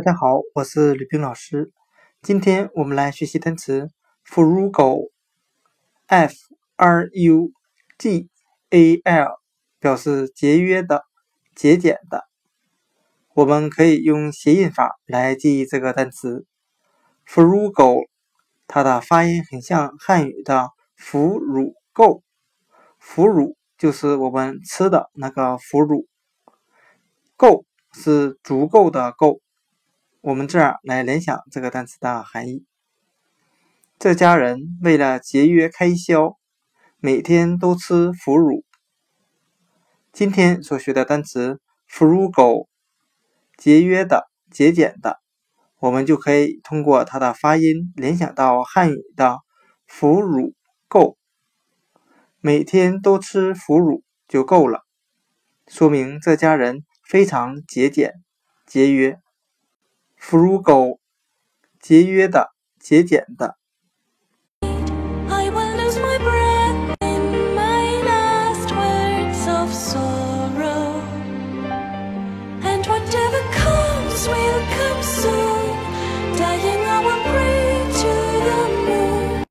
大家好，我是吕冰老师。今天我们来学习单词 frugal，f r u g a l，表示节约的、节俭的。我们可以用谐音法来记忆这个单词 frugal，它的发音很像汉语的腐乳够，腐乳就是我们吃的那个腐乳，够是足够的够。我们这样来联想这个单词的含义：这家人为了节约开销，每天都吃腐乳。今天所学的单词 “frugal”，节约的、节俭的，我们就可以通过它的发音联想到汉语的“腐乳够”，每天都吃腐乳就够了，说明这家人非常节俭、节约。frugal，节约的、节俭的。